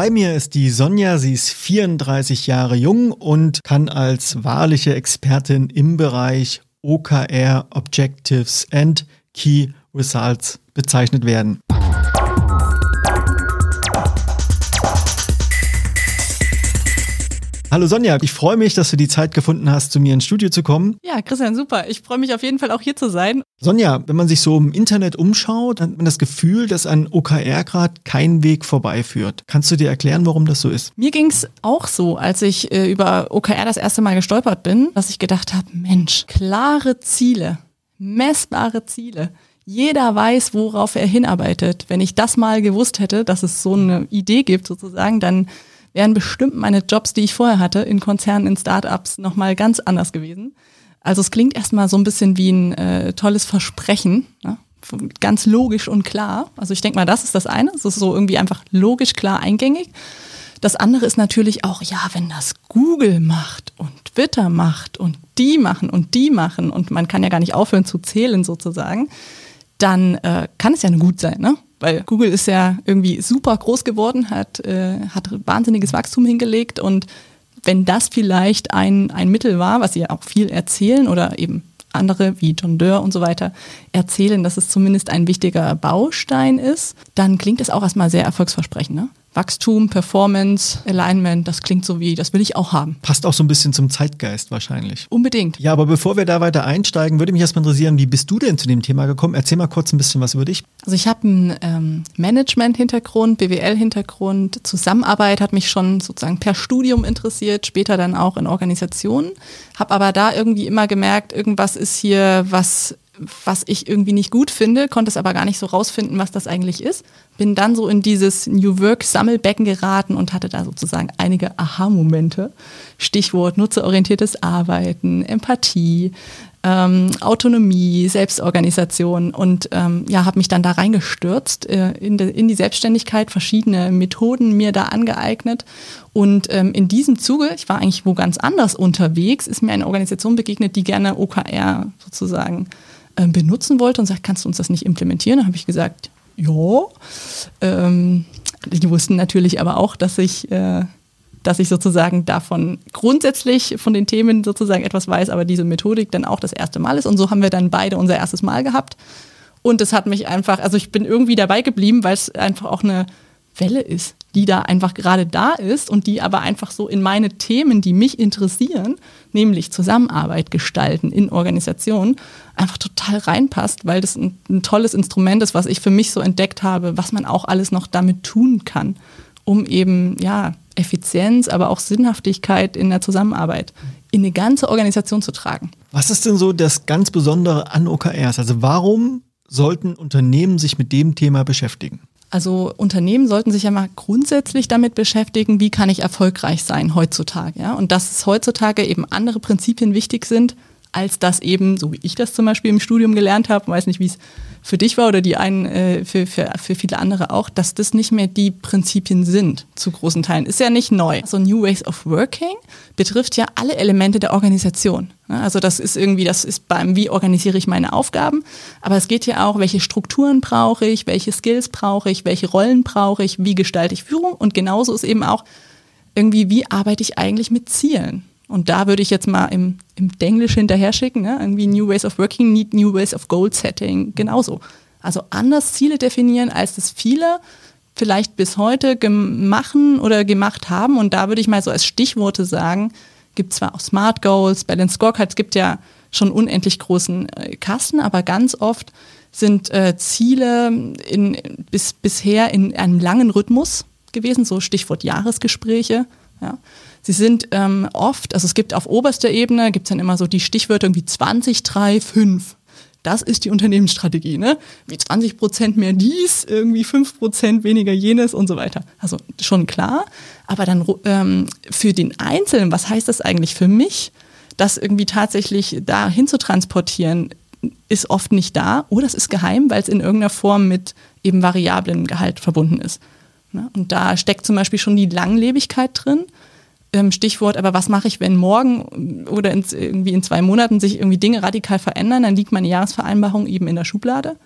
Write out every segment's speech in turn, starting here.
Bei mir ist die Sonja, sie ist 34 Jahre jung und kann als wahrliche Expertin im Bereich OKR Objectives and Key Results bezeichnet werden. Hallo Sonja, ich freue mich, dass du die Zeit gefunden hast, zu mir ins Studio zu kommen. Ja, Christian, super. Ich freue mich auf jeden Fall auch hier zu sein. Sonja, wenn man sich so im Internet umschaut, hat man das Gefühl, dass an OKR gerade kein Weg vorbeiführt. Kannst du dir erklären, warum das so ist? Mir ging es auch so, als ich äh, über OKR das erste Mal gestolpert bin, dass ich gedacht habe, Mensch, klare Ziele, messbare Ziele. Jeder weiß, worauf er hinarbeitet. Wenn ich das mal gewusst hätte, dass es so eine Idee gibt sozusagen, dann wären bestimmt meine Jobs, die ich vorher hatte, in Konzernen, in Startups, nochmal ganz anders gewesen. Also es klingt erstmal so ein bisschen wie ein äh, tolles Versprechen, ne? ganz logisch und klar. Also ich denke mal, das ist das eine. Es ist so irgendwie einfach logisch, klar, eingängig. Das andere ist natürlich auch, ja, wenn das Google macht und Twitter macht und die machen und die machen und man kann ja gar nicht aufhören zu zählen sozusagen, dann äh, kann es ja nur gut sein, ne? Weil Google ist ja irgendwie super groß geworden, hat, äh, hat wahnsinniges Wachstum hingelegt und wenn das vielleicht ein, ein Mittel war, was sie ja auch viel erzählen oder eben andere wie John Doerr und so weiter erzählen, dass es zumindest ein wichtiger Baustein ist, dann klingt es auch erstmal sehr erfolgsversprechend. Ne? Wachstum, Performance, Alignment, das klingt so wie, das will ich auch haben. Passt auch so ein bisschen zum Zeitgeist wahrscheinlich. Unbedingt. Ja, aber bevor wir da weiter einsteigen, würde mich erstmal interessieren, wie bist du denn zu dem Thema gekommen? Erzähl mal kurz ein bisschen was über dich. Also ich habe einen ähm, Management-Hintergrund, BWL-Hintergrund, Zusammenarbeit hat mich schon sozusagen per Studium interessiert, später dann auch in Organisationen, habe aber da irgendwie immer gemerkt, irgendwas ist hier, was was ich irgendwie nicht gut finde, konnte es aber gar nicht so rausfinden, was das eigentlich ist. Bin dann so in dieses New Work Sammelbecken geraten und hatte da sozusagen einige Aha-Momente. Stichwort nutzerorientiertes Arbeiten, Empathie, ähm, Autonomie, Selbstorganisation und ähm, ja, habe mich dann da reingestürzt äh, in, de, in die Selbstständigkeit, verschiedene Methoden mir da angeeignet und ähm, in diesem Zuge, ich war eigentlich wo ganz anders unterwegs, ist mir eine Organisation begegnet, die gerne OKR sozusagen ähm, benutzen wollte und sagt, kannst du uns das nicht implementieren? Dann habe ich gesagt, ja. Ähm, die wussten natürlich aber auch, dass ich, äh, dass ich sozusagen davon grundsätzlich von den Themen sozusagen etwas weiß, aber diese Methodik dann auch das erste Mal ist. Und so haben wir dann beide unser erstes Mal gehabt. Und es hat mich einfach, also ich bin irgendwie dabei geblieben, weil es einfach auch eine Welle ist, die da einfach gerade da ist und die aber einfach so in meine Themen, die mich interessieren, nämlich Zusammenarbeit gestalten in Organisationen, einfach total reinpasst, weil das ein, ein tolles Instrument ist, was ich für mich so entdeckt habe, was man auch alles noch damit tun kann, um eben ja Effizienz, aber auch Sinnhaftigkeit in der Zusammenarbeit in eine ganze Organisation zu tragen. Was ist denn so das ganz Besondere an OKRs? Also warum sollten Unternehmen sich mit dem Thema beschäftigen? Also Unternehmen sollten sich ja mal grundsätzlich damit beschäftigen, wie kann ich erfolgreich sein heutzutage. Ja? Und dass es heutzutage eben andere Prinzipien wichtig sind, als das eben, so wie ich das zum Beispiel im Studium gelernt habe, weiß nicht, wie es für dich war oder die einen äh, für, für, für viele andere auch, dass das nicht mehr die Prinzipien sind, zu großen Teilen. Ist ja nicht neu. So New Ways of Working betrifft ja alle Elemente der Organisation. Also das ist irgendwie, das ist beim, wie organisiere ich meine Aufgaben, aber es geht ja auch, welche Strukturen brauche ich, welche Skills brauche ich, welche Rollen brauche ich, wie gestalte ich Führung und genauso ist eben auch irgendwie, wie arbeite ich eigentlich mit Zielen. Und da würde ich jetzt mal im, im Denglisch hinterher schicken, ne? irgendwie New Ways of Working need New Ways of Goal Setting, genauso. Also anders Ziele definieren, als das viele vielleicht bis heute machen oder gemacht haben. Und da würde ich mal so als Stichworte sagen, gibt zwar auch Smart Goals, Balance Scorecards, gibt ja schon unendlich großen äh, Kasten, aber ganz oft sind äh, Ziele in, bis, bisher in einem langen Rhythmus gewesen, so Stichwort Jahresgespräche. Ja. Sie sind ähm, oft, also es gibt auf oberster Ebene, gibt es dann immer so die Stichwörter irgendwie 20, 3, 5. Das ist die Unternehmensstrategie, ne? Wie 20 Prozent mehr dies, irgendwie 5 Prozent weniger jenes und so weiter. Also schon klar. Aber dann ähm, für den Einzelnen, was heißt das eigentlich für mich, das irgendwie tatsächlich dahin zu transportieren, ist oft nicht da oder es ist geheim, weil es in irgendeiner Form mit eben variablen Gehalt verbunden ist. Ne? Und da steckt zum Beispiel schon die Langlebigkeit drin. Ähm, Stichwort, aber was mache ich, wenn morgen oder in, irgendwie in zwei Monaten sich irgendwie Dinge radikal verändern, dann liegt meine Jahresvereinbarung eben in der Schublade.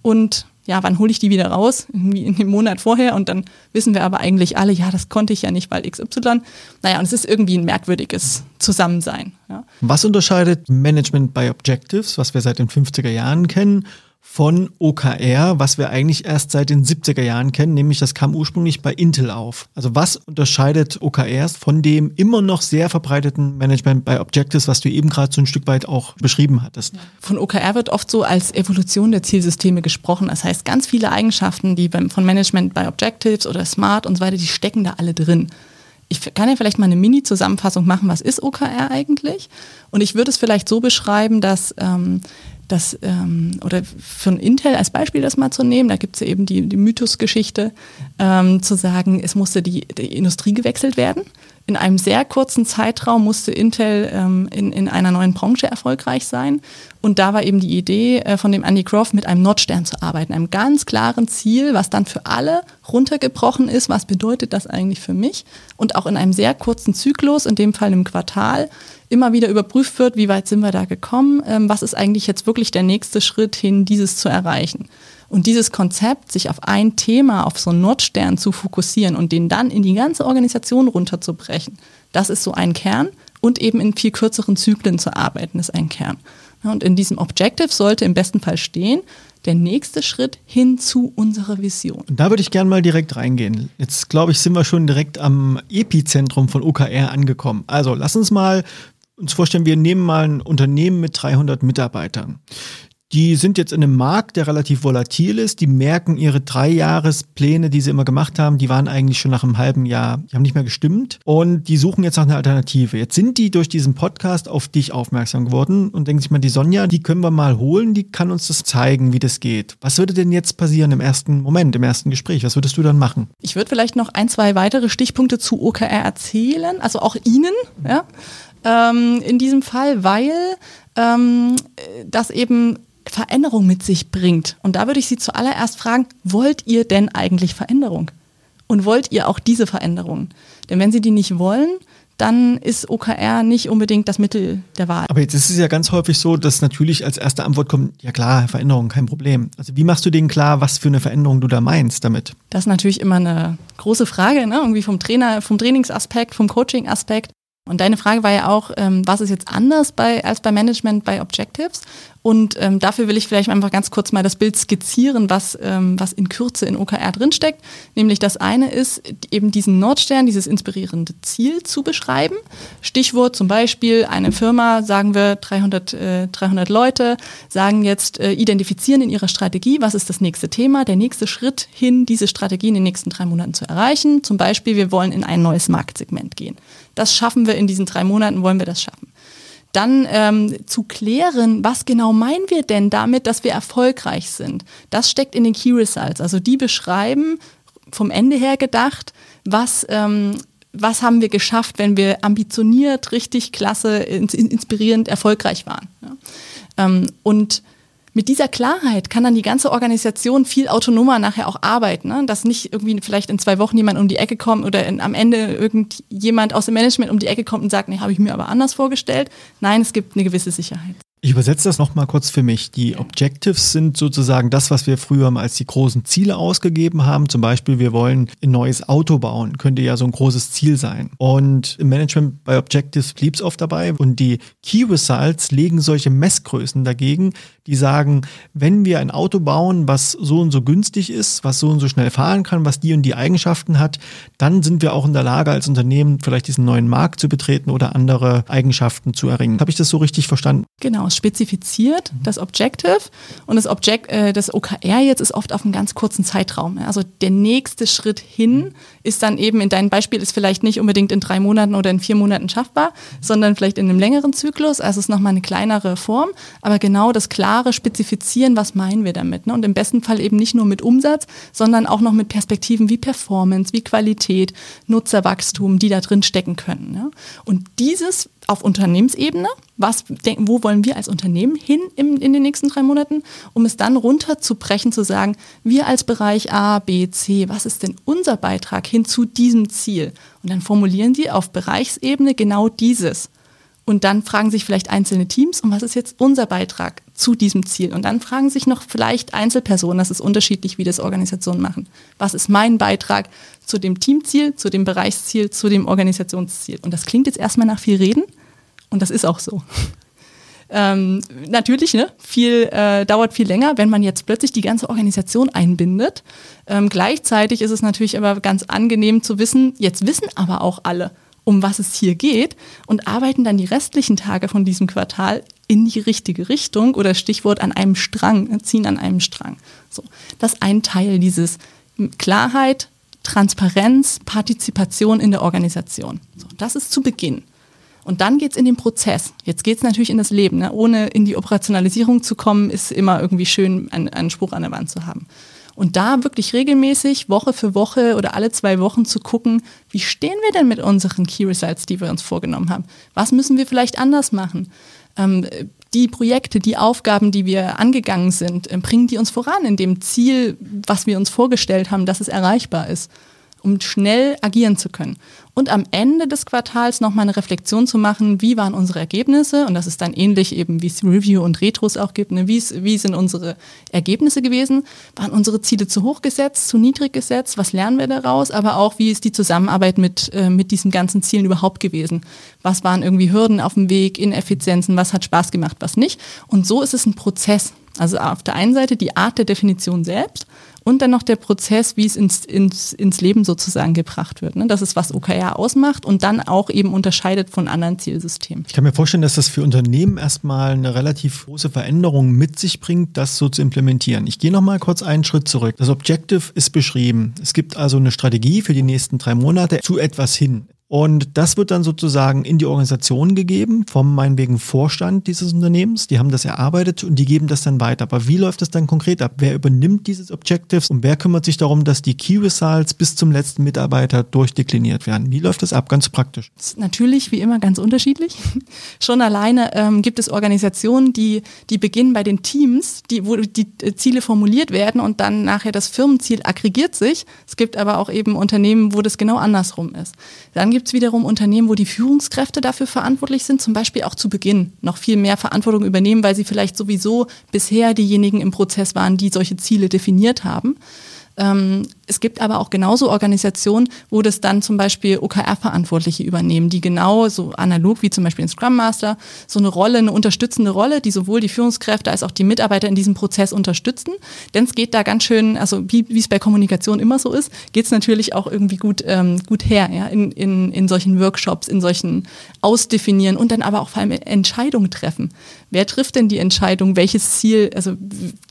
Und ja, wann hole ich die wieder raus? Irgendwie in dem Monat vorher und dann wissen wir aber eigentlich alle, ja, das konnte ich ja nicht, weil XY. Naja, und es ist irgendwie ein merkwürdiges Zusammensein. Ja. Was unterscheidet Management by Objectives, was wir seit den 50er Jahren kennen, von OKR, was wir eigentlich erst seit den 70er Jahren kennen, nämlich das kam ursprünglich bei Intel auf. Also was unterscheidet OKRs von dem immer noch sehr verbreiteten Management by Objectives, was du eben gerade so ein Stück weit auch beschrieben hattest? Von OKR wird oft so als Evolution der Zielsysteme gesprochen. Das heißt, ganz viele Eigenschaften, die von Management by Objectives oder Smart und so weiter, die stecken da alle drin. Ich kann ja vielleicht mal eine Mini-Zusammenfassung machen, was ist OKR eigentlich? Und ich würde es vielleicht so beschreiben, dass ähm, das, ähm, oder von Intel als Beispiel das mal zu nehmen, da gibt es eben die, die Mythosgeschichte, ähm, zu sagen, es musste die, die Industrie gewechselt werden. In einem sehr kurzen Zeitraum musste Intel ähm, in, in einer neuen Branche erfolgreich sein. Und da war eben die Idee äh, von dem Andy Croft, mit einem Nordstern zu arbeiten, einem ganz klaren Ziel, was dann für alle runtergebrochen ist. Was bedeutet das eigentlich für mich? Und auch in einem sehr kurzen Zyklus, in dem Fall im Quartal, immer wieder überprüft wird, wie weit sind wir da gekommen, ähm, was ist eigentlich jetzt wirklich der nächste Schritt hin, dieses zu erreichen. Und dieses Konzept, sich auf ein Thema, auf so einen Nordstern zu fokussieren und den dann in die ganze Organisation runterzubrechen, das ist so ein Kern. Und eben in viel kürzeren Zyklen zu arbeiten, ist ein Kern. Und in diesem Objective sollte im besten Fall stehen, der nächste Schritt hin zu unserer Vision. Und da würde ich gerne mal direkt reingehen. Jetzt glaube ich, sind wir schon direkt am Epizentrum von OKR angekommen. Also lass uns mal uns vorstellen, wir nehmen mal ein Unternehmen mit 300 Mitarbeitern. Die sind jetzt in einem Markt, der relativ volatil ist. Die merken ihre Dreijahrespläne, die sie immer gemacht haben, die waren eigentlich schon nach einem halben Jahr, die haben nicht mehr gestimmt. Und die suchen jetzt nach einer Alternative. Jetzt sind die durch diesen Podcast auf dich aufmerksam geworden und denken sich mal, die Sonja, die können wir mal holen, die kann uns das zeigen, wie das geht. Was würde denn jetzt passieren im ersten Moment, im ersten Gespräch? Was würdest du dann machen? Ich würde vielleicht noch ein, zwei weitere Stichpunkte zu OKR erzählen, also auch Ihnen, ja ähm, in diesem Fall, weil ähm, das eben Veränderung mit sich bringt. Und da würde ich Sie zuallererst fragen, wollt ihr denn eigentlich Veränderung? Und wollt ihr auch diese Veränderung? Denn wenn Sie die nicht wollen, dann ist OKR nicht unbedingt das Mittel der Wahl. Aber jetzt ist es ja ganz häufig so, dass natürlich als erste Antwort kommt, ja klar, Veränderung, kein Problem. Also wie machst du denen klar, was für eine Veränderung du da meinst damit? Das ist natürlich immer eine große Frage, ne? irgendwie vom Trainer, vom Trainingsaspekt, vom Coaching-Aspekt. Und deine Frage war ja auch, ähm, was ist jetzt anders bei, als bei Management bei Objectives? Und ähm, dafür will ich vielleicht einfach ganz kurz mal das Bild skizzieren, was, ähm, was in Kürze in OKR drinsteckt. Nämlich das eine ist, eben diesen Nordstern, dieses inspirierende Ziel zu beschreiben. Stichwort zum Beispiel eine Firma, sagen wir 300, äh, 300 Leute, sagen jetzt, äh, identifizieren in ihrer Strategie, was ist das nächste Thema, der nächste Schritt hin, diese Strategie in den nächsten drei Monaten zu erreichen. Zum Beispiel, wir wollen in ein neues Marktsegment gehen. Das schaffen wir in diesen drei Monaten, wollen wir das schaffen dann ähm, zu klären, was genau meinen wir denn damit, dass wir erfolgreich sind. Das steckt in den Key Results. Also die beschreiben vom Ende her gedacht, was, ähm, was haben wir geschafft, wenn wir ambitioniert, richtig klasse, inspirierend, erfolgreich waren. Ja. Ähm, und mit dieser Klarheit kann dann die ganze Organisation viel autonomer nachher auch arbeiten. Ne? Dass nicht irgendwie vielleicht in zwei Wochen jemand um die Ecke kommt oder in, am Ende irgendjemand aus dem Management um die Ecke kommt und sagt, nee, habe ich mir aber anders vorgestellt. Nein, es gibt eine gewisse Sicherheit. Ich übersetze das nochmal kurz für mich. Die Objectives sind sozusagen das, was wir früher als die großen Ziele ausgegeben haben. Zum Beispiel, wir wollen ein neues Auto bauen. Könnte ja so ein großes Ziel sein. Und im Management bei Objectives blieb es oft dabei. Und die Key Results legen solche Messgrößen dagegen, die sagen, wenn wir ein Auto bauen, was so und so günstig ist, was so und so schnell fahren kann, was die und die Eigenschaften hat, dann sind wir auch in der Lage, als Unternehmen vielleicht diesen neuen Markt zu betreten oder andere Eigenschaften zu erringen. Habe ich das so richtig verstanden? Genau, spezifiziert das Objective und das Object, äh, das OKR jetzt ist oft auf einem ganz kurzen Zeitraum. Also der nächste Schritt hin ist dann eben in deinem Beispiel ist vielleicht nicht unbedingt in drei Monaten oder in vier Monaten schaffbar, sondern vielleicht in einem längeren Zyklus. Also es ist nochmal eine kleinere Form, aber genau das klare Spezifizieren, was meinen wir damit. Ne? Und im besten Fall eben nicht nur mit Umsatz, sondern auch noch mit Perspektiven wie Performance, wie Qualität, Nutzerwachstum, die da drin stecken können. Ne? Und dieses auf Unternehmensebene, was, wo wollen wir als Unternehmen hin im, in den nächsten drei Monaten, um es dann runterzubrechen, zu sagen, wir als Bereich A, B, C, was ist denn unser Beitrag hin zu diesem Ziel? Und dann formulieren die auf Bereichsebene genau dieses. Und dann fragen sich vielleicht einzelne Teams, und was ist jetzt unser Beitrag zu diesem Ziel? Und dann fragen sich noch vielleicht Einzelpersonen, das ist unterschiedlich, wie das Organisationen machen. Was ist mein Beitrag zu dem Teamziel, zu dem Bereichsziel, zu dem Organisationsziel? Und das klingt jetzt erstmal nach viel Reden, und das ist auch so. Ähm, natürlich, ne, viel, äh, dauert viel länger, wenn man jetzt plötzlich die ganze Organisation einbindet. Ähm, gleichzeitig ist es natürlich aber ganz angenehm zu wissen, jetzt wissen aber auch alle, um was es hier geht und arbeiten dann die restlichen Tage von diesem Quartal in die richtige Richtung oder Stichwort an einem Strang, äh, ziehen an einem Strang. So, das ist ein Teil dieses Klarheit, Transparenz, Partizipation in der Organisation. So, das ist zu Beginn. Und dann geht's in den Prozess. Jetzt geht's natürlich in das Leben. Ne? Ohne in die Operationalisierung zu kommen, ist immer irgendwie schön, einen, einen Spruch an der Wand zu haben. Und da wirklich regelmäßig, Woche für Woche oder alle zwei Wochen zu gucken, wie stehen wir denn mit unseren Key Results, die wir uns vorgenommen haben? Was müssen wir vielleicht anders machen? Ähm, die Projekte, die Aufgaben, die wir angegangen sind, äh, bringen die uns voran in dem Ziel, was wir uns vorgestellt haben, dass es erreichbar ist um schnell agieren zu können. Und am Ende des Quartals nochmal eine Reflexion zu machen, wie waren unsere Ergebnisse? Und das ist dann ähnlich eben, wie es Review und Retros auch gibt. Ne? Wie, wie sind unsere Ergebnisse gewesen? Waren unsere Ziele zu hoch gesetzt, zu niedrig gesetzt? Was lernen wir daraus? Aber auch, wie ist die Zusammenarbeit mit, äh, mit diesen ganzen Zielen überhaupt gewesen? Was waren irgendwie Hürden auf dem Weg, Ineffizienzen? Was hat Spaß gemacht, was nicht? Und so ist es ein Prozess. Also auf der einen Seite die Art der Definition selbst und dann noch der Prozess, wie es ins, ins, ins Leben sozusagen gebracht wird. Ne? Das ist, was OKR ausmacht und dann auch eben unterscheidet von anderen Zielsystemen. Ich kann mir vorstellen, dass das für Unternehmen erstmal eine relativ große Veränderung mit sich bringt, das so zu implementieren. Ich gehe nochmal kurz einen Schritt zurück. Das Objective ist beschrieben. Es gibt also eine Strategie für die nächsten drei Monate zu etwas hin. Und das wird dann sozusagen in die Organisation gegeben, vom meinetwegen Vorstand dieses Unternehmens. Die haben das erarbeitet und die geben das dann weiter. Aber wie läuft das dann konkret ab? Wer übernimmt dieses Objectives und wer kümmert sich darum, dass die Key Results bis zum letzten Mitarbeiter durchdekliniert werden? Wie läuft das ab? Ganz praktisch. Natürlich wie immer ganz unterschiedlich. Schon alleine ähm, gibt es Organisationen, die, die beginnen bei den Teams, die, wo die äh, Ziele formuliert werden und dann nachher das Firmenziel aggregiert sich. Es gibt aber auch eben Unternehmen, wo das genau andersrum ist. Dann gibt gibt es wiederum Unternehmen, wo die Führungskräfte dafür verantwortlich sind, zum Beispiel auch zu Beginn noch viel mehr Verantwortung übernehmen, weil sie vielleicht sowieso bisher diejenigen im Prozess waren, die solche Ziele definiert haben. Ähm, es gibt aber auch genauso Organisationen, wo das dann zum Beispiel OKR-Verantwortliche übernehmen, die genau so analog wie zum Beispiel ein Scrum Master so eine Rolle, eine unterstützende Rolle, die sowohl die Führungskräfte als auch die Mitarbeiter in diesem Prozess unterstützen. Denn es geht da ganz schön, also wie, es bei Kommunikation immer so ist, geht es natürlich auch irgendwie gut, ähm, gut her, ja, in, in, in solchen Workshops, in solchen Ausdefinieren und dann aber auch vor allem Entscheidungen treffen. Wer trifft denn die Entscheidung, welches Ziel, also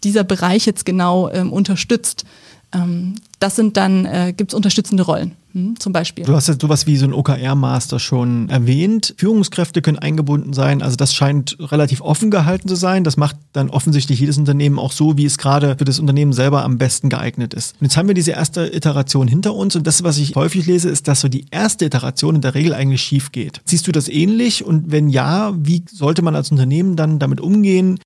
dieser Bereich jetzt genau ähm, unterstützt? Ähm, das sind dann, äh, gibt es unterstützende Rollen, hm, zum Beispiel. Du hast ja sowas wie so ein OKR-Master schon erwähnt. Führungskräfte können eingebunden sein. Also das scheint relativ offen gehalten zu sein. Das macht dann offensichtlich jedes Unternehmen auch so, wie es gerade für das Unternehmen selber am besten geeignet ist. Und jetzt haben wir diese erste Iteration hinter uns und das, was ich häufig lese, ist, dass so die erste Iteration in der Regel eigentlich schief geht. Siehst du das ähnlich? Und wenn ja, wie sollte man als Unternehmen dann damit umgehen?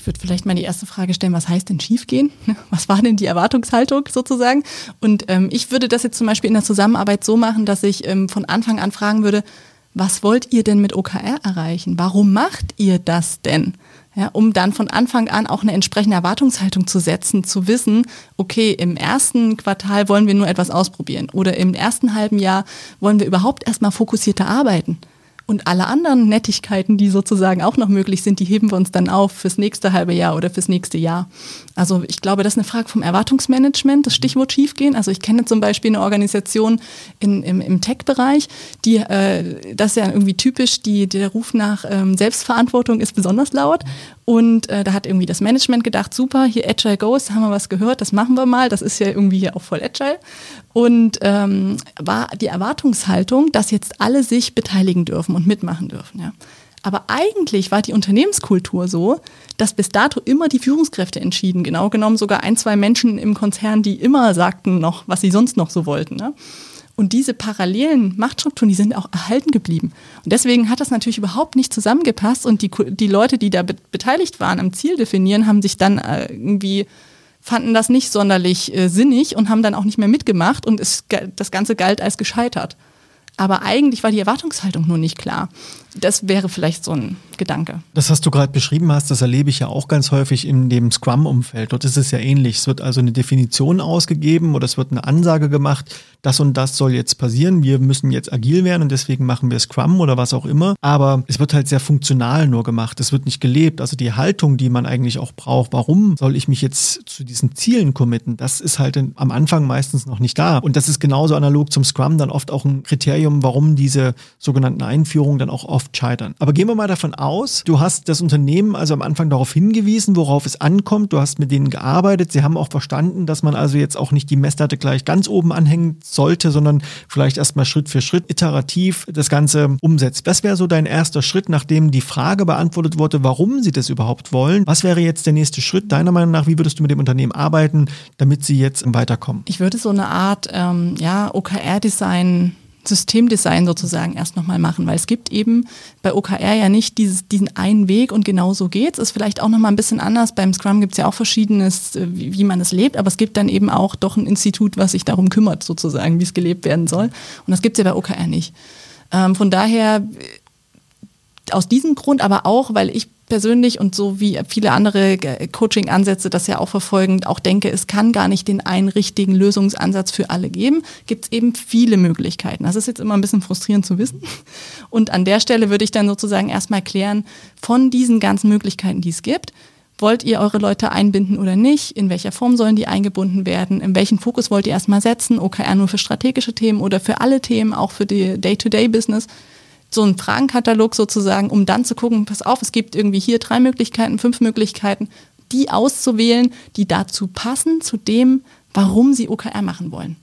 Ich würde vielleicht mal die erste Frage stellen, was heißt denn schiefgehen? Was war denn die Erwartungshaltung sozusagen? Und ähm, ich würde das jetzt zum Beispiel in der Zusammenarbeit so machen, dass ich ähm, von Anfang an fragen würde, was wollt ihr denn mit OKR erreichen? Warum macht ihr das denn? Ja, um dann von Anfang an auch eine entsprechende Erwartungshaltung zu setzen, zu wissen, okay, im ersten Quartal wollen wir nur etwas ausprobieren oder im ersten halben Jahr wollen wir überhaupt erstmal fokussierter arbeiten. Und alle anderen Nettigkeiten, die sozusagen auch noch möglich sind, die heben wir uns dann auf fürs nächste halbe Jahr oder fürs nächste Jahr. Also ich glaube, das ist eine Frage vom Erwartungsmanagement, das Stichwort schiefgehen. Also ich kenne zum Beispiel eine Organisation in, im, im Tech-Bereich, die, äh, das ist ja irgendwie typisch, die, der Ruf nach ähm, Selbstverantwortung ist besonders laut. Und äh, da hat irgendwie das Management gedacht, super, hier Agile Goes, haben wir was gehört, das machen wir mal, das ist ja irgendwie hier auch voll Agile. Und ähm, war die Erwartungshaltung, dass jetzt alle sich beteiligen dürfen und mitmachen dürfen. Ja. Aber eigentlich war die Unternehmenskultur so, dass bis dato immer die Führungskräfte entschieden, genau genommen sogar ein, zwei Menschen im Konzern, die immer sagten noch, was sie sonst noch so wollten. Ne? Und diese parallelen Machtstrukturen, die sind auch erhalten geblieben. Und deswegen hat das natürlich überhaupt nicht zusammengepasst und die, die Leute, die da be beteiligt waren am Ziel definieren, haben sich dann äh, irgendwie fanden das nicht sonderlich äh, sinnig und haben dann auch nicht mehr mitgemacht und es, das Ganze galt als gescheitert. Aber eigentlich war die Erwartungshaltung nur nicht klar. Das wäre vielleicht so ein Gedanke. Das, was du gerade beschrieben hast, das erlebe ich ja auch ganz häufig in dem Scrum-Umfeld. Dort ist es ja ähnlich. Es wird also eine Definition ausgegeben oder es wird eine Ansage gemacht, das und das soll jetzt passieren. Wir müssen jetzt agil werden und deswegen machen wir Scrum oder was auch immer. Aber es wird halt sehr funktional nur gemacht. Es wird nicht gelebt. Also die Haltung, die man eigentlich auch braucht, warum soll ich mich jetzt zu diesen Zielen committen, das ist halt am Anfang meistens noch nicht da. Und das ist genauso analog zum Scrum dann oft auch ein Kriterium, warum diese sogenannten Einführungen dann auch oft scheitern. Aber gehen wir mal davon aus, du hast das Unternehmen also am Anfang darauf hingewiesen, worauf es ankommt. Du hast mit denen gearbeitet. Sie haben auch verstanden, dass man also jetzt auch nicht die Messlatte gleich ganz oben anhängt sollte, sondern vielleicht erstmal Schritt für Schritt iterativ das Ganze umsetzt. Was wäre so dein erster Schritt, nachdem die Frage beantwortet wurde, warum sie das überhaupt wollen? Was wäre jetzt der nächste Schritt deiner Meinung nach? Wie würdest du mit dem Unternehmen arbeiten, damit sie jetzt weiterkommen? Ich würde so eine Art ähm, ja, OKR-Design Systemdesign sozusagen erst nochmal machen, weil es gibt eben bei OKR ja nicht dieses, diesen einen Weg und genau so geht's. Ist vielleicht auch nochmal ein bisschen anders. Beim Scrum gibt's ja auch verschiedenes, äh, wie, wie man es lebt, aber es gibt dann eben auch doch ein Institut, was sich darum kümmert, sozusagen, wie es gelebt werden soll. Und das gibt's ja bei OKR nicht. Ähm, von daher, aus diesem Grund, aber auch, weil ich persönlich und so wie viele andere Coaching-Ansätze das ja auch verfolgen, auch denke, es kann gar nicht den einen richtigen Lösungsansatz für alle geben, gibt es eben viele Möglichkeiten. Das ist jetzt immer ein bisschen frustrierend zu wissen. Und an der Stelle würde ich dann sozusagen erstmal klären, von diesen ganzen Möglichkeiten, die es gibt, wollt ihr eure Leute einbinden oder nicht? In welcher Form sollen die eingebunden werden? In welchen Fokus wollt ihr erstmal setzen? OKR nur für strategische Themen oder für alle Themen, auch für die Day-to-Day-Business? So einen Fragenkatalog sozusagen, um dann zu gucken, pass auf, es gibt irgendwie hier drei Möglichkeiten, fünf Möglichkeiten, die auszuwählen, die dazu passen, zu dem, warum sie OKR machen wollen.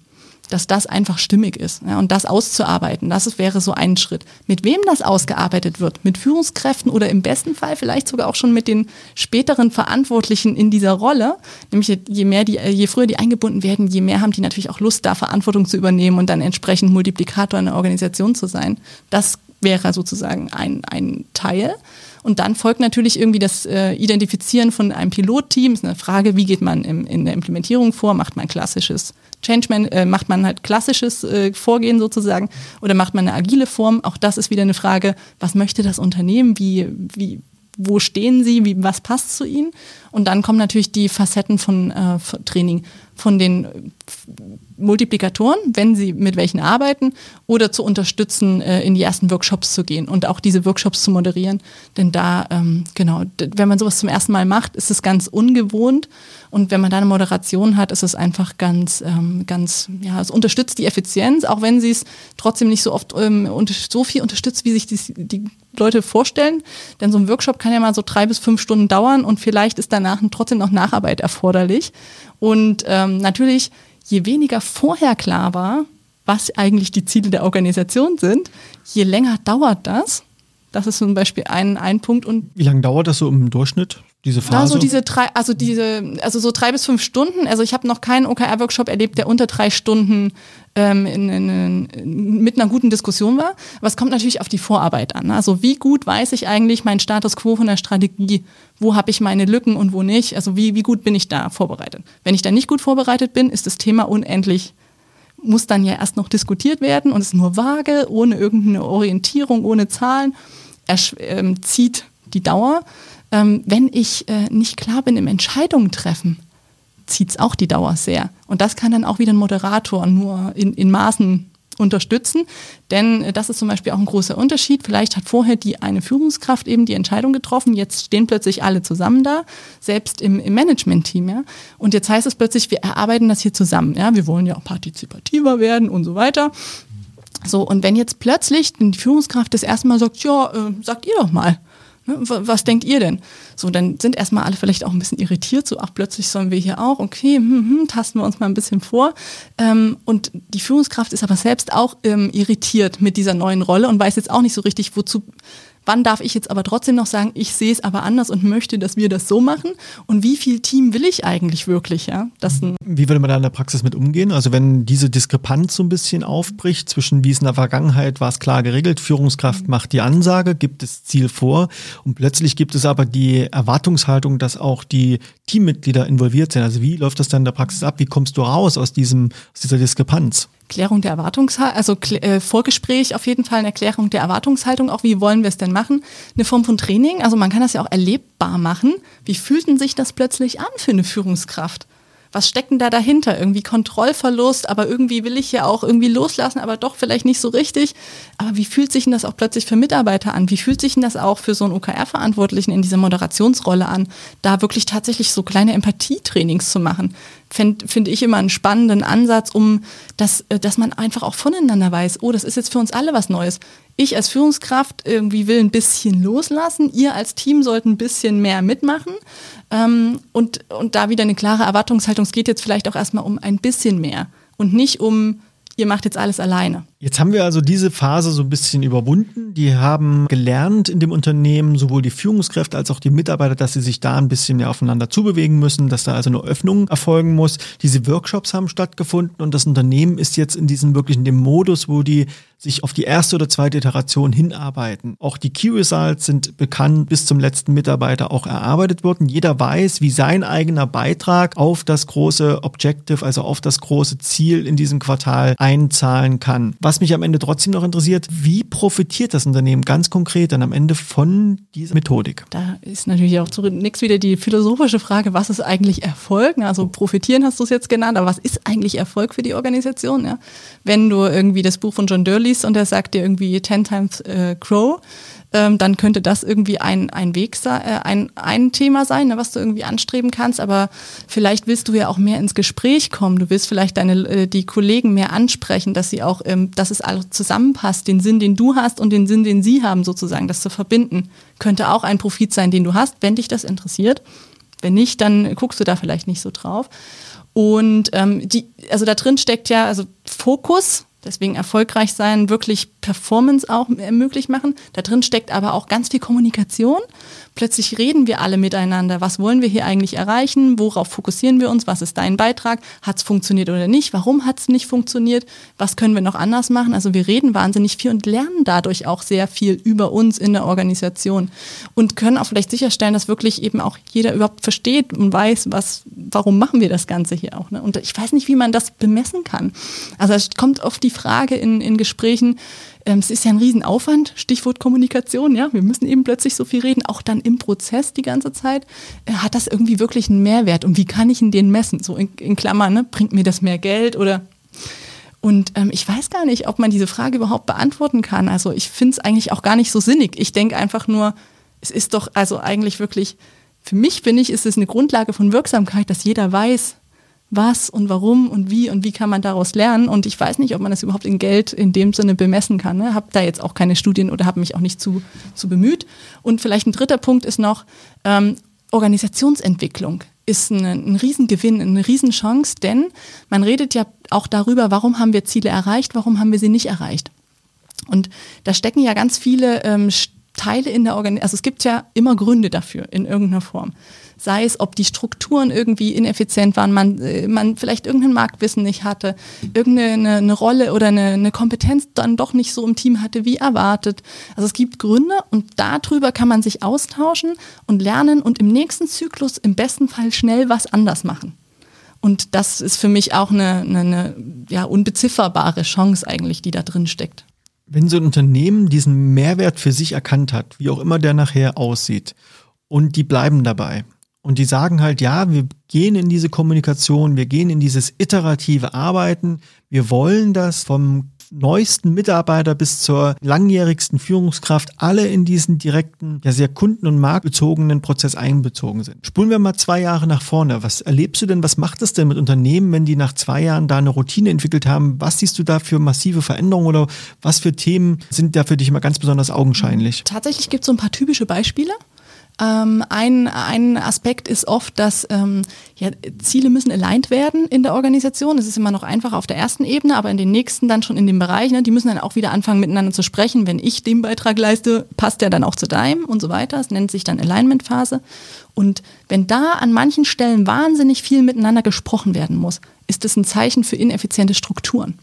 Dass das einfach stimmig ist ja, und das auszuarbeiten, das wäre so ein Schritt. Mit wem das ausgearbeitet wird, mit Führungskräften oder im besten Fall vielleicht sogar auch schon mit den späteren Verantwortlichen in dieser Rolle. Nämlich je mehr die, je früher die eingebunden werden, je mehr haben die natürlich auch Lust, da Verantwortung zu übernehmen und dann entsprechend Multiplikator in der Organisation zu sein. Das wäre sozusagen ein, ein Teil. Und dann folgt natürlich irgendwie das äh, Identifizieren von einem Pilotteam. Ist eine Frage, wie geht man im, in der Implementierung vor? Macht man klassisches Changeman, äh, macht man halt klassisches äh, Vorgehen sozusagen oder macht man eine agile Form? Auch das ist wieder eine Frage, was möchte das Unternehmen? Wie, wie, wo stehen sie? Wie, was passt zu ihnen? Und dann kommen natürlich die Facetten von äh, Training, von den Multiplikatoren, wenn sie mit welchen arbeiten, oder zu unterstützen, äh, in die ersten Workshops zu gehen und auch diese Workshops zu moderieren. Denn da, ähm, genau, wenn man sowas zum ersten Mal macht, ist es ganz ungewohnt. Und wenn man da eine Moderation hat, ist es einfach ganz, ähm, ganz, ja, es unterstützt die Effizienz, auch wenn sie es trotzdem nicht so oft ähm, so viel unterstützt, wie sich die, die Leute vorstellen. Denn so ein Workshop kann ja mal so drei bis fünf Stunden dauern und vielleicht ist danach trotzdem noch Nacharbeit erforderlich. Und ähm, natürlich je weniger vorher klar war, was eigentlich die Ziele der Organisation sind, je länger dauert das. Das ist zum Beispiel ein, ein Punkt. Und Wie lange dauert das so im Durchschnitt? Diese Phase? Also diese drei, also diese, also so drei bis fünf Stunden. Also ich habe noch keinen OKR-Workshop erlebt, der unter drei Stunden ähm, in, in, in, mit einer guten Diskussion war. Aber es kommt natürlich auf die Vorarbeit an. Also wie gut weiß ich eigentlich meinen Status quo von der Strategie? Wo habe ich meine Lücken und wo nicht? Also wie, wie gut bin ich da vorbereitet? Wenn ich da nicht gut vorbereitet bin, ist das Thema unendlich muss dann ja erst noch diskutiert werden und ist nur vage, ohne irgendeine Orientierung, ohne Zahlen. Er ähm, zieht die Dauer ähm, wenn ich äh, nicht klar bin im Entscheidungen treffen, zieht es auch die Dauer sehr. Und das kann dann auch wieder ein Moderator nur in, in Maßen unterstützen. Denn äh, das ist zum Beispiel auch ein großer Unterschied. Vielleicht hat vorher die eine Führungskraft eben die Entscheidung getroffen, jetzt stehen plötzlich alle zusammen da, selbst im, im Management-Team. Ja? Und jetzt heißt es plötzlich, wir erarbeiten das hier zusammen. Ja? Wir wollen ja auch partizipativer werden und so weiter. So, und wenn jetzt plötzlich die Führungskraft das erste Mal sagt, ja, äh, sagt ihr doch mal, was denkt ihr denn? So, dann sind erstmal alle vielleicht auch ein bisschen irritiert, so, ach, plötzlich sollen wir hier auch, okay, hm, hm, tasten wir uns mal ein bisschen vor. Ähm, und die Führungskraft ist aber selbst auch ähm, irritiert mit dieser neuen Rolle und weiß jetzt auch nicht so richtig, wozu Wann darf ich jetzt aber trotzdem noch sagen, ich sehe es aber anders und möchte, dass wir das so machen? Und wie viel Team will ich eigentlich wirklich? Ja? Das wie würde man da in der Praxis mit umgehen? Also wenn diese Diskrepanz so ein bisschen aufbricht zwischen wie es in der Vergangenheit war es klar geregelt, Führungskraft mhm. macht die Ansage, gibt das Ziel vor und plötzlich gibt es aber die Erwartungshaltung, dass auch die Teammitglieder involviert sind. Also wie läuft das dann in der Praxis ab? Wie kommst du raus aus diesem aus dieser Diskrepanz? Klärung der Erwartungshaltung, also äh, Vorgespräch auf jeden Fall, eine Erklärung der Erwartungshaltung, auch wie wollen wir es denn machen. Eine Form von Training, also man kann das ja auch erlebbar machen. Wie fühlt denn sich das plötzlich an für eine Führungskraft? was steckt denn da dahinter? Irgendwie Kontrollverlust, aber irgendwie will ich ja auch irgendwie loslassen, aber doch vielleicht nicht so richtig. Aber wie fühlt sich denn das auch plötzlich für Mitarbeiter an? Wie fühlt sich denn das auch für so einen OKR-Verantwortlichen in dieser Moderationsrolle an, da wirklich tatsächlich so kleine Empathietrainings zu machen? Finde find ich immer einen spannenden Ansatz, um das, äh, dass man einfach auch voneinander weiß, oh, das ist jetzt für uns alle was Neues. Ich als Führungskraft irgendwie will ein bisschen loslassen, ihr als Team sollt ein bisschen mehr mitmachen. Ähm, und, und da wieder eine klare Erwartungshaltung, es geht jetzt vielleicht auch erstmal um ein bisschen mehr und nicht um, ihr macht jetzt alles alleine. Jetzt haben wir also diese Phase so ein bisschen überwunden. Die haben gelernt in dem Unternehmen, sowohl die Führungskräfte als auch die Mitarbeiter, dass sie sich da ein bisschen mehr aufeinander zubewegen müssen, dass da also eine Öffnung erfolgen muss. Diese Workshops haben stattgefunden und das Unternehmen ist jetzt in diesem wirklich in dem Modus, wo die sich auf die erste oder zweite Iteration hinarbeiten. Auch die Key Results sind bekannt bis zum letzten Mitarbeiter auch erarbeitet worden. Jeder weiß, wie sein eigener Beitrag auf das große Objective, also auf das große Ziel in diesem Quartal einzahlen kann. Was mich am Ende trotzdem noch interessiert, wie profitiert das Unternehmen ganz konkret dann am Ende von dieser Methodik? Da ist natürlich auch zunächst wieder die philosophische Frage, was ist eigentlich Erfolg? Also profitieren hast du es jetzt genannt, aber was ist eigentlich Erfolg für die Organisation? Ja? Wenn du irgendwie das Buch von John Durley liest und er sagt dir irgendwie 10 times äh, Crow, ähm, dann könnte das irgendwie ein, ein Weg äh, ein, ein Thema sein, ne, was du irgendwie anstreben kannst. Aber vielleicht willst du ja auch mehr ins Gespräch kommen. Du willst vielleicht deine, äh, die Kollegen mehr ansprechen, dass sie auch, ähm, dass es alles zusammenpasst, den Sinn, den du hast und den Sinn, den sie haben, sozusagen, das zu verbinden. Könnte auch ein Profit sein, den du hast, wenn dich das interessiert. Wenn nicht, dann guckst du da vielleicht nicht so drauf. Und ähm, die, also da drin steckt ja, also Fokus, Deswegen erfolgreich sein, wirklich Performance auch möglich machen. Da drin steckt aber auch ganz viel Kommunikation. Plötzlich reden wir alle miteinander. Was wollen wir hier eigentlich erreichen? Worauf fokussieren wir uns? Was ist dein Beitrag? Hat es funktioniert oder nicht? Warum hat es nicht funktioniert? Was können wir noch anders machen? Also wir reden wahnsinnig viel und lernen dadurch auch sehr viel über uns in der Organisation und können auch vielleicht sicherstellen, dass wirklich eben auch jeder überhaupt versteht und weiß, was, warum machen wir das Ganze hier auch. Ne? Und ich weiß nicht, wie man das bemessen kann. Also es kommt auf die Frage in, in Gesprächen, es ist ja ein Riesenaufwand, Stichwort Kommunikation, ja, wir müssen eben plötzlich so viel reden, auch dann im Prozess die ganze Zeit. Äh, hat das irgendwie wirklich einen Mehrwert und wie kann ich ihn den messen? So in, in Klammern, ne? bringt mir das mehr Geld oder und ähm, ich weiß gar nicht, ob man diese Frage überhaupt beantworten kann. Also ich finde es eigentlich auch gar nicht so sinnig. Ich denke einfach nur, es ist doch also eigentlich wirklich, für mich finde ich, ist es eine Grundlage von Wirksamkeit, dass jeder weiß, was und warum und wie und wie kann man daraus lernen. Und ich weiß nicht, ob man das überhaupt in Geld in dem Sinne bemessen kann. Ne? Habe da jetzt auch keine Studien oder habe mich auch nicht zu, zu bemüht. Und vielleicht ein dritter Punkt ist noch, ähm, Organisationsentwicklung ist ein, ein Riesengewinn, eine Riesenchance, denn man redet ja auch darüber, warum haben wir Ziele erreicht, warum haben wir sie nicht erreicht. Und da stecken ja ganz viele ähm, Teile in der Organisation, also es gibt ja immer Gründe dafür in irgendeiner Form sei es, ob die Strukturen irgendwie ineffizient waren, man, äh, man vielleicht irgendein Marktwissen nicht hatte, irgendeine eine Rolle oder eine, eine Kompetenz dann doch nicht so im Team hatte wie erwartet. Also es gibt Gründe und darüber kann man sich austauschen und lernen und im nächsten Zyklus im besten Fall schnell was anders machen. Und das ist für mich auch eine, eine, eine ja, unbezifferbare Chance eigentlich, die da drin steckt. Wenn so ein Unternehmen diesen Mehrwert für sich erkannt hat, wie auch immer der nachher aussieht, und die bleiben dabei, und die sagen halt, ja, wir gehen in diese Kommunikation, wir gehen in dieses iterative Arbeiten, wir wollen das vom neuesten Mitarbeiter bis zur langjährigsten Führungskraft alle in diesen direkten, ja sehr kunden- und marktbezogenen Prozess einbezogen sind. Spulen wir mal zwei Jahre nach vorne. Was erlebst du denn, was macht es denn mit Unternehmen, wenn die nach zwei Jahren da eine Routine entwickelt haben? Was siehst du da für massive Veränderungen oder was für Themen sind da für dich immer ganz besonders augenscheinlich? Tatsächlich gibt es so ein paar typische Beispiele. Ähm, ein, ein Aspekt ist oft, dass ähm, ja, Ziele müssen aligned werden in der Organisation. Es ist immer noch einfacher auf der ersten Ebene, aber in den nächsten dann schon in dem Bereich, ne, die müssen dann auch wieder anfangen miteinander zu sprechen. Wenn ich den Beitrag leiste, passt der dann auch zu deinem und so weiter. Es nennt sich dann Alignment-Phase. Und wenn da an manchen Stellen wahnsinnig viel miteinander gesprochen werden muss, ist das ein Zeichen für ineffiziente Strukturen.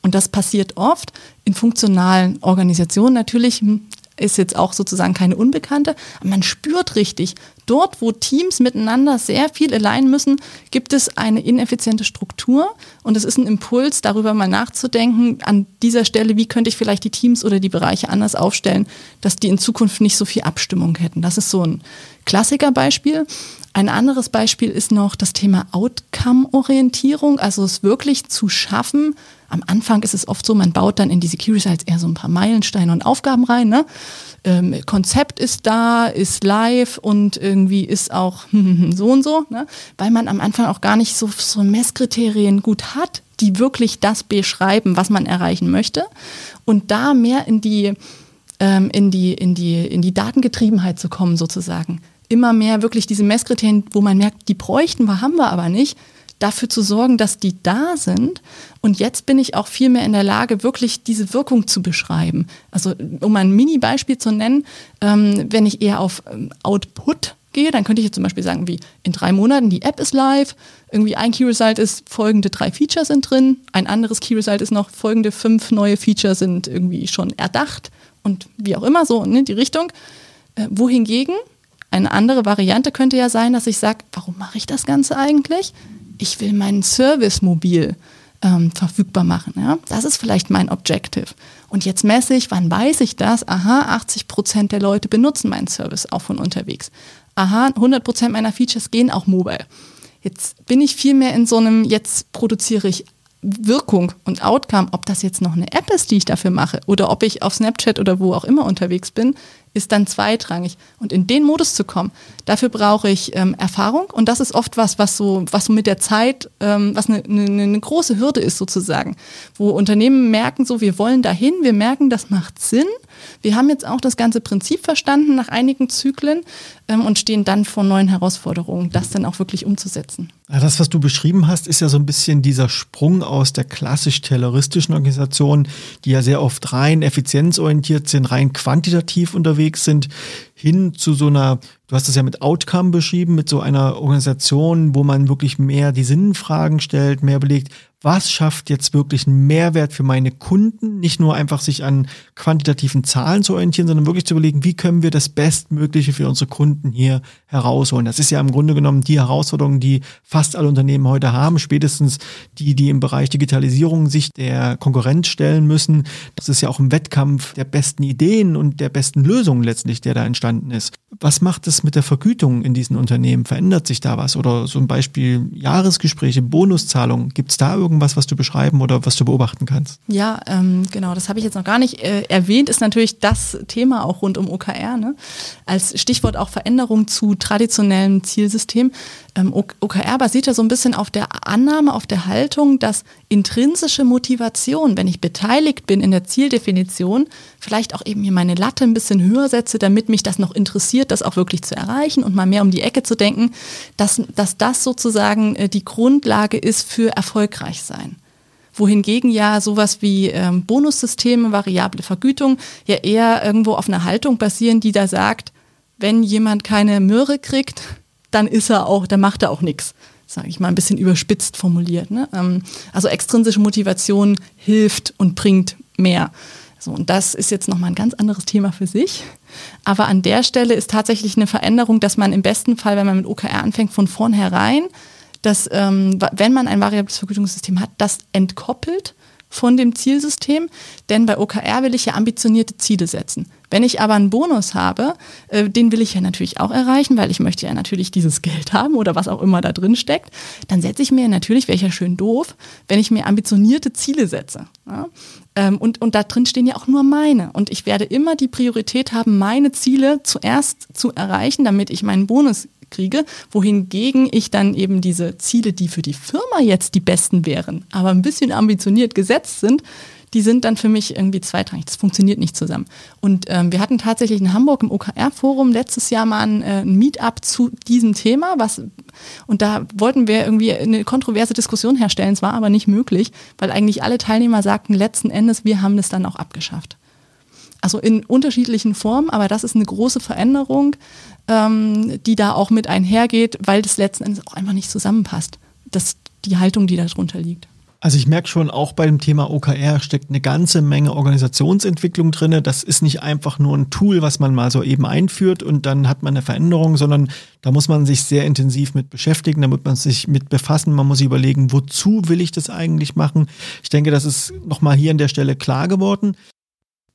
Und das passiert oft in funktionalen Organisationen natürlich hm, ist jetzt auch sozusagen keine Unbekannte. Man spürt richtig, dort, wo Teams miteinander sehr viel allein müssen, gibt es eine ineffiziente Struktur und es ist ein Impuls, darüber mal nachzudenken, an dieser Stelle, wie könnte ich vielleicht die Teams oder die Bereiche anders aufstellen, dass die in Zukunft nicht so viel Abstimmung hätten. Das ist so ein Klassikerbeispiel. Ein anderes Beispiel ist noch das Thema Outcome-Orientierung, also es wirklich zu schaffen. Am Anfang ist es oft so, man baut dann in die Security Sites eher so ein paar Meilensteine und Aufgaben rein. Ne? Ähm, Konzept ist da, ist live und irgendwie ist auch so und so, ne? weil man am Anfang auch gar nicht so, so Messkriterien gut hat, die wirklich das beschreiben, was man erreichen möchte. Und da mehr in die, ähm, in die, in die, in die Datengetriebenheit zu kommen sozusagen immer mehr wirklich diese Messkriterien, wo man merkt, die bräuchten wir, haben wir aber nicht, dafür zu sorgen, dass die da sind. Und jetzt bin ich auch viel mehr in der Lage, wirklich diese Wirkung zu beschreiben. Also um ein Mini-Beispiel zu nennen, ähm, wenn ich eher auf ähm, Output gehe, dann könnte ich jetzt zum Beispiel sagen, wie in drei Monaten die App ist live, irgendwie ein Key Result ist, folgende drei Features sind drin, ein anderes Key Result ist noch, folgende fünf neue Features sind irgendwie schon erdacht und wie auch immer so ne, die Richtung. Äh, wohingegen eine andere Variante könnte ja sein, dass ich sage, warum mache ich das Ganze eigentlich? Ich will meinen Service mobil ähm, verfügbar machen. Ja? Das ist vielleicht mein Objective. Und jetzt messe ich, wann weiß ich das? Aha, 80 Prozent der Leute benutzen meinen Service auch von unterwegs. Aha, 100 Prozent meiner Features gehen auch mobile. Jetzt bin ich viel mehr in so einem, jetzt produziere ich Wirkung und Outcome, ob das jetzt noch eine App ist, die ich dafür mache, oder ob ich auf Snapchat oder wo auch immer unterwegs bin, ist dann zweitrangig. Und in den Modus zu kommen, dafür brauche ich ähm, Erfahrung und das ist oft was, was so, was so mit der Zeit, ähm, was eine, eine, eine große Hürde ist sozusagen, wo Unternehmen merken so, wir wollen dahin, wir merken, das macht Sinn. Wir haben jetzt auch das ganze Prinzip verstanden nach einigen Zyklen ähm, und stehen dann vor neuen Herausforderungen, das dann auch wirklich umzusetzen. Das, was du beschrieben hast, ist ja so ein bisschen dieser Sprung aus der klassisch-terroristischen Organisation, die ja sehr oft rein effizienzorientiert sind, rein quantitativ unterwegs sind, hin zu so einer, du hast es ja mit Outcome beschrieben, mit so einer Organisation, wo man wirklich mehr die Sinnfragen stellt, mehr belegt, was schafft jetzt wirklich einen Mehrwert für meine Kunden, nicht nur einfach sich an quantitativen Zahlen zu orientieren, sondern wirklich zu überlegen, wie können wir das Bestmögliche für unsere Kunden hier herausholen. Das ist ja im Grunde genommen die Herausforderung, die fast alle Unternehmen heute haben, spätestens die, die im Bereich Digitalisierung sich der Konkurrenz stellen müssen. Das ist ja auch ein Wettkampf der besten Ideen und der besten Lösungen letztlich, der da entstanden ist. Was macht es mit der Vergütung in diesen Unternehmen? Verändert sich da was? Oder so ein Beispiel Jahresgespräche, Bonuszahlungen. Gibt es da irgendwas, was du beschreiben oder was du beobachten kannst? Ja, ähm, genau, das habe ich jetzt noch gar nicht äh, erwähnt, ist natürlich das Thema auch rund um OKR. Ne? Als Stichwort auch Veränderung zu traditionellen Zielsystemen. Ähm, OKR basiert ja so ein bisschen auf der Annahme, auf der Haltung, dass intrinsische Motivation, wenn ich beteiligt bin in der Zieldefinition, vielleicht auch eben hier meine Latte ein bisschen höher setze, damit mich das noch interessiert, das auch wirklich zu erreichen und mal mehr um die Ecke zu denken, dass, dass das sozusagen äh, die Grundlage ist für erfolgreich sein wohingegen ja sowas wie ähm, Bonussysteme, variable Vergütung ja eher irgendwo auf einer Haltung basieren, die da sagt, wenn jemand keine Möhre kriegt, dann ist er auch, dann macht er auch nichts, sage ich mal ein bisschen überspitzt formuliert. Ne? Ähm, also extrinsische Motivation hilft und bringt mehr. So, und das ist jetzt nochmal ein ganz anderes Thema für sich. Aber an der Stelle ist tatsächlich eine Veränderung, dass man im besten Fall, wenn man mit OKR anfängt, von vornherein, dass ähm, wenn man ein variables Vergütungssystem hat, das entkoppelt von dem Zielsystem, denn bei OKR will ich ja ambitionierte Ziele setzen. Wenn ich aber einen Bonus habe, äh, den will ich ja natürlich auch erreichen, weil ich möchte ja natürlich dieses Geld haben oder was auch immer da drin steckt, dann setze ich mir natürlich, wäre ich ja schön doof, wenn ich mir ambitionierte Ziele setze. Ja? Ähm, und, und da drin stehen ja auch nur meine. Und ich werde immer die Priorität haben, meine Ziele zuerst zu erreichen, damit ich meinen Bonus kriege, wohingegen ich dann eben diese Ziele, die für die Firma jetzt die besten wären, aber ein bisschen ambitioniert gesetzt sind, die sind dann für mich irgendwie zweitrangig. Das funktioniert nicht zusammen. Und ähm, wir hatten tatsächlich in Hamburg im OKR-Forum letztes Jahr mal ein, äh, ein Meetup zu diesem Thema, was und da wollten wir irgendwie eine kontroverse Diskussion herstellen. Es war aber nicht möglich, weil eigentlich alle Teilnehmer sagten letzten Endes, wir haben das dann auch abgeschafft. Also in unterschiedlichen Formen, aber das ist eine große Veränderung, ähm, die da auch mit einhergeht, weil das letzten Endes auch einfach nicht zusammenpasst. Das die Haltung, die darunter liegt. Also ich merke schon, auch bei dem Thema OKR steckt eine ganze Menge Organisationsentwicklung drin. Das ist nicht einfach nur ein Tool, was man mal so eben einführt und dann hat man eine Veränderung, sondern da muss man sich sehr intensiv mit beschäftigen, da muss man sich mit befassen, man muss sich überlegen, wozu will ich das eigentlich machen. Ich denke, das ist nochmal hier an der Stelle klar geworden.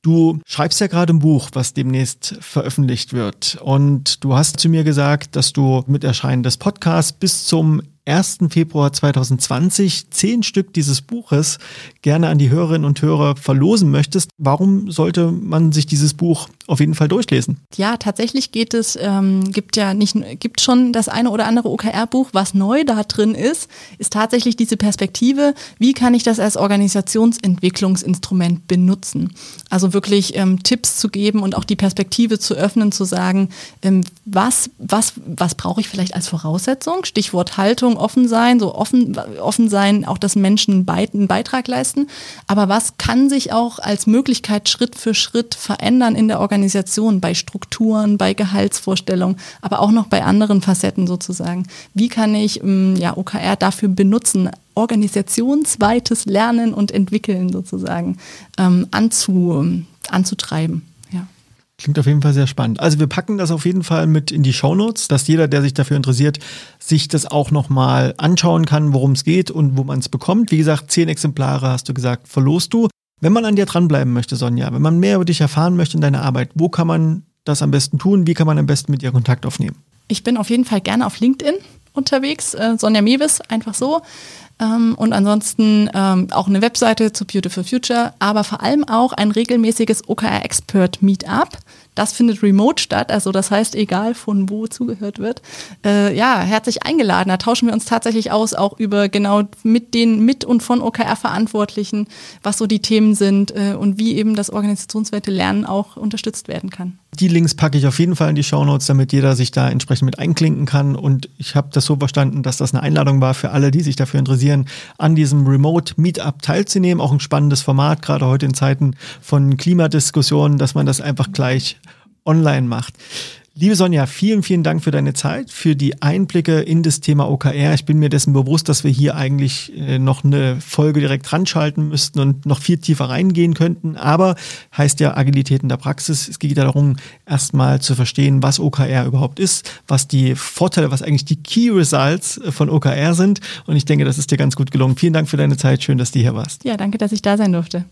Du schreibst ja gerade ein Buch, was demnächst veröffentlicht wird. Und du hast zu mir gesagt, dass du mit Erscheinen des Podcasts bis zum 1. Februar 2020 zehn Stück dieses Buches gerne an die Hörerinnen und Hörer verlosen möchtest. Warum sollte man sich dieses Buch auf jeden Fall durchlesen? Ja, tatsächlich geht es, ähm, gibt ja nicht, gibt schon das eine oder andere OKR-Buch, was neu da drin ist, ist tatsächlich diese Perspektive, wie kann ich das als Organisationsentwicklungsinstrument benutzen? Also wirklich ähm, Tipps zu geben und auch die Perspektive zu öffnen, zu sagen, ähm, was, was, was brauche ich vielleicht als Voraussetzung? Stichwort Haltung Richtung offen sein, so offen, offen sein, auch dass Menschen einen Beitrag leisten. Aber was kann sich auch als Möglichkeit Schritt für Schritt verändern in der Organisation, bei Strukturen, bei Gehaltsvorstellungen, aber auch noch bei anderen Facetten sozusagen? Wie kann ich ähm, ja, OKR dafür benutzen, organisationsweites Lernen und Entwickeln sozusagen ähm, anzu, anzutreiben? Klingt auf jeden Fall sehr spannend. Also wir packen das auf jeden Fall mit in die Shownotes, dass jeder, der sich dafür interessiert, sich das auch nochmal anschauen kann, worum es geht und wo man es bekommt. Wie gesagt, zehn Exemplare hast du gesagt, verlost du. Wenn man an dir dranbleiben möchte, Sonja, wenn man mehr über dich erfahren möchte in deiner Arbeit, wo kann man das am besten tun? Wie kann man am besten mit dir Kontakt aufnehmen? Ich bin auf jeden Fall gerne auf LinkedIn unterwegs, äh, Sonja Mewis, einfach so. Ähm, und ansonsten ähm, auch eine Webseite zu Beautiful Future, aber vor allem auch ein regelmäßiges OKR Expert Meetup. Das findet remote statt, also das heißt, egal von wo zugehört wird. Äh, ja, herzlich eingeladen. Da tauschen wir uns tatsächlich aus, auch über genau mit den mit und von OKR-Verantwortlichen, was so die Themen sind äh, und wie eben das organisationswerte Lernen auch unterstützt werden kann. Die Links packe ich auf jeden Fall in die Shownotes, damit jeder sich da entsprechend mit einklinken kann. Und ich habe das so verstanden, dass das eine Einladung war für alle, die sich dafür interessieren, an diesem Remote Meetup teilzunehmen. Auch ein spannendes Format, gerade heute in Zeiten von Klimadiskussionen, dass man das einfach gleich online macht. Liebe Sonja, vielen, vielen Dank für deine Zeit, für die Einblicke in das Thema OKR. Ich bin mir dessen bewusst, dass wir hier eigentlich äh, noch eine Folge direkt ranschalten müssten und noch viel tiefer reingehen könnten. Aber heißt ja Agilität in der Praxis. Es geht darum, erstmal zu verstehen, was OKR überhaupt ist, was die Vorteile, was eigentlich die Key Results von OKR sind. Und ich denke, das ist dir ganz gut gelungen. Vielen Dank für deine Zeit. Schön, dass du hier warst. Ja, danke, dass ich da sein durfte.